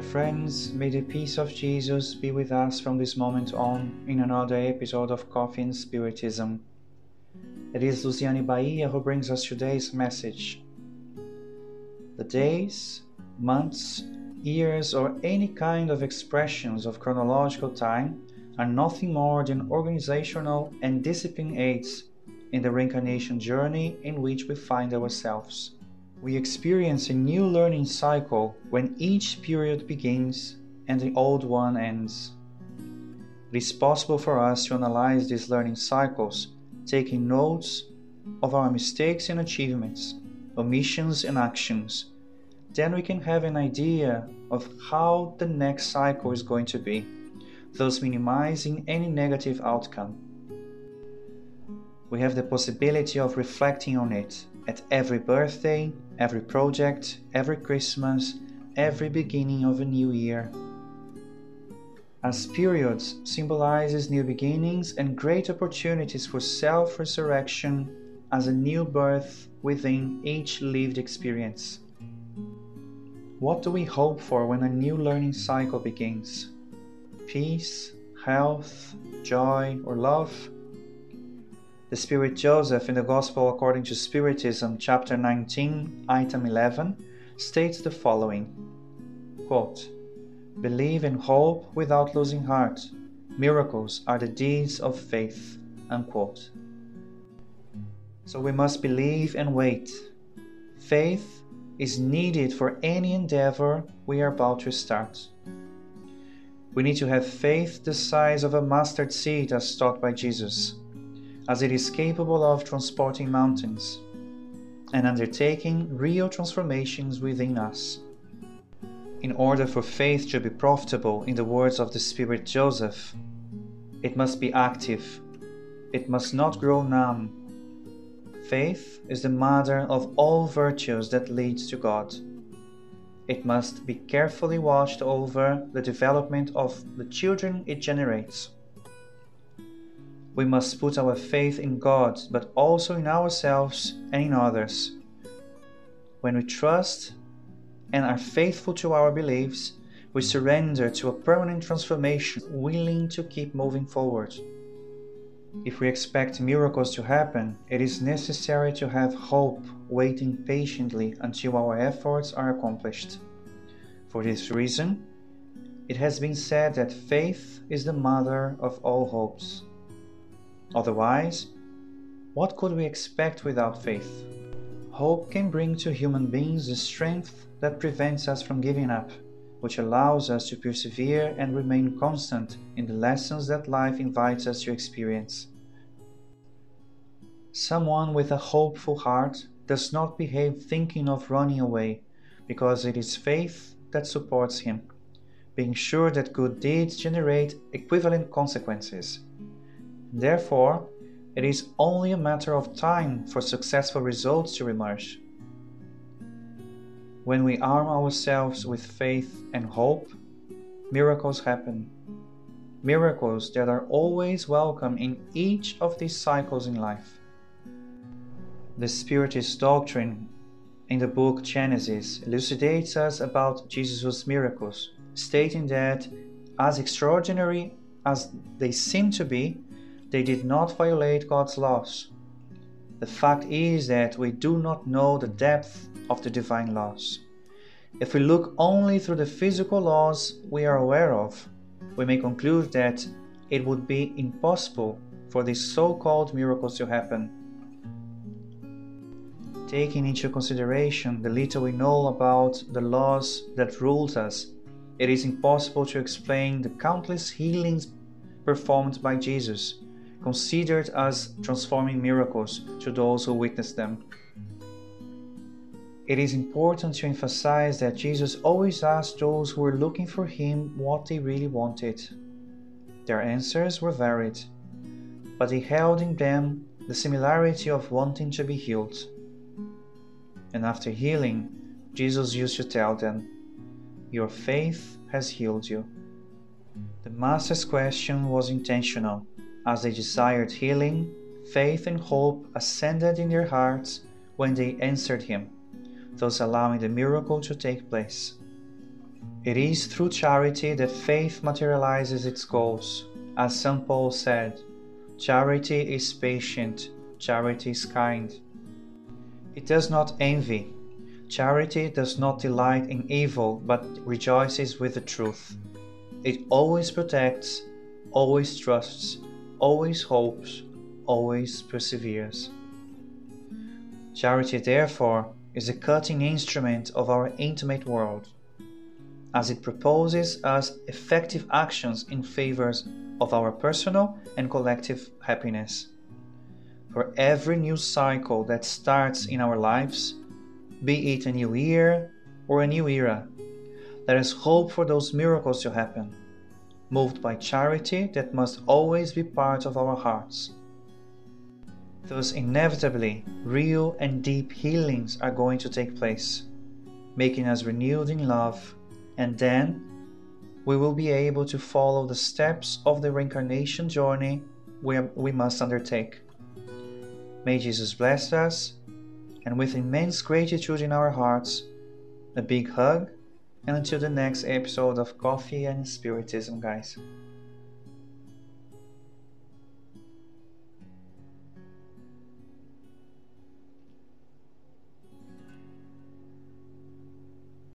friends, may the peace of Jesus be with us from this moment on in another episode of Coffee and Spiritism. It is Luciane Bahia who brings us today's message. The days, months, years, or any kind of expressions of chronological time are nothing more than organizational and discipline aids in the reincarnation journey in which we find ourselves. We experience a new learning cycle when each period begins and the old one ends. It is possible for us to analyze these learning cycles, taking notes of our mistakes and achievements, omissions and actions. Then we can have an idea of how the next cycle is going to be, thus minimizing any negative outcome. We have the possibility of reflecting on it at every birthday, every project, every Christmas, every beginning of a new year. As periods symbolizes new beginnings and great opportunities for self-resurrection as a new birth within each lived experience. What do we hope for when a new learning cycle begins? Peace, health, joy, or love? The Spirit Joseph in the Gospel according to Spiritism, chapter 19, item 11, states the following quote, Believe in hope without losing heart. Miracles are the deeds of faith. Unquote. So we must believe and wait. Faith is needed for any endeavor we are about to start. We need to have faith the size of a mustard seed as taught by Jesus as it is capable of transporting mountains and undertaking real transformations within us. In order for faith to be profitable, in the words of the Spirit Joseph, it must be active, it must not grow numb. Faith is the mother of all virtues that leads to God. It must be carefully watched over the development of the children it generates. We must put our faith in God, but also in ourselves and in others. When we trust and are faithful to our beliefs, we surrender to a permanent transformation, willing to keep moving forward. If we expect miracles to happen, it is necessary to have hope, waiting patiently until our efforts are accomplished. For this reason, it has been said that faith is the mother of all hopes. Otherwise, what could we expect without faith? Hope can bring to human beings the strength that prevents us from giving up, which allows us to persevere and remain constant in the lessons that life invites us to experience. Someone with a hopeful heart does not behave thinking of running away, because it is faith that supports him, being sure that good deeds generate equivalent consequences Therefore, it is only a matter of time for successful results to emerge. When we arm ourselves with faith and hope, miracles happen. Miracles that are always welcome in each of these cycles in life. The Spiritist doctrine in the book Genesis elucidates us about Jesus' miracles, stating that, as extraordinary as they seem to be, they did not violate God's laws. The fact is that we do not know the depth of the divine laws. If we look only through the physical laws we are aware of, we may conclude that it would be impossible for these so called miracles to happen. Taking into consideration the little we know about the laws that ruled us, it is impossible to explain the countless healings performed by Jesus considered as transforming miracles to those who witness them. It is important to emphasize that Jesus always asked those who were looking for him what they really wanted. Their answers were varied, but he held in them the similarity of wanting to be healed. And after healing, Jesus used to tell them, Your faith has healed you. The Master's question was intentional as they desired healing, faith and hope ascended in their hearts when they answered him, thus allowing the miracle to take place. It is through charity that faith materializes its goals. As St. Paul said, charity is patient, charity is kind. It does not envy. Charity does not delight in evil, but rejoices with the truth. It always protects, always trusts, always hopes, always perseveres. Charity, therefore, is a cutting instrument of our intimate world, as it proposes us effective actions in favor of our personal and collective happiness. For every new cycle that starts in our lives, be it a new year or a new era, let us hope for those miracles to happen, moved by charity that must always be part of our hearts. Thus, inevitably, real and deep healings are going to take place, making us renewed in love, and then we will be able to follow the steps of the reincarnation journey we, we must undertake. May Jesus bless us, and with immense gratitude in our hearts, a big hug, until the next episode of Coffee and Spiritism, guys.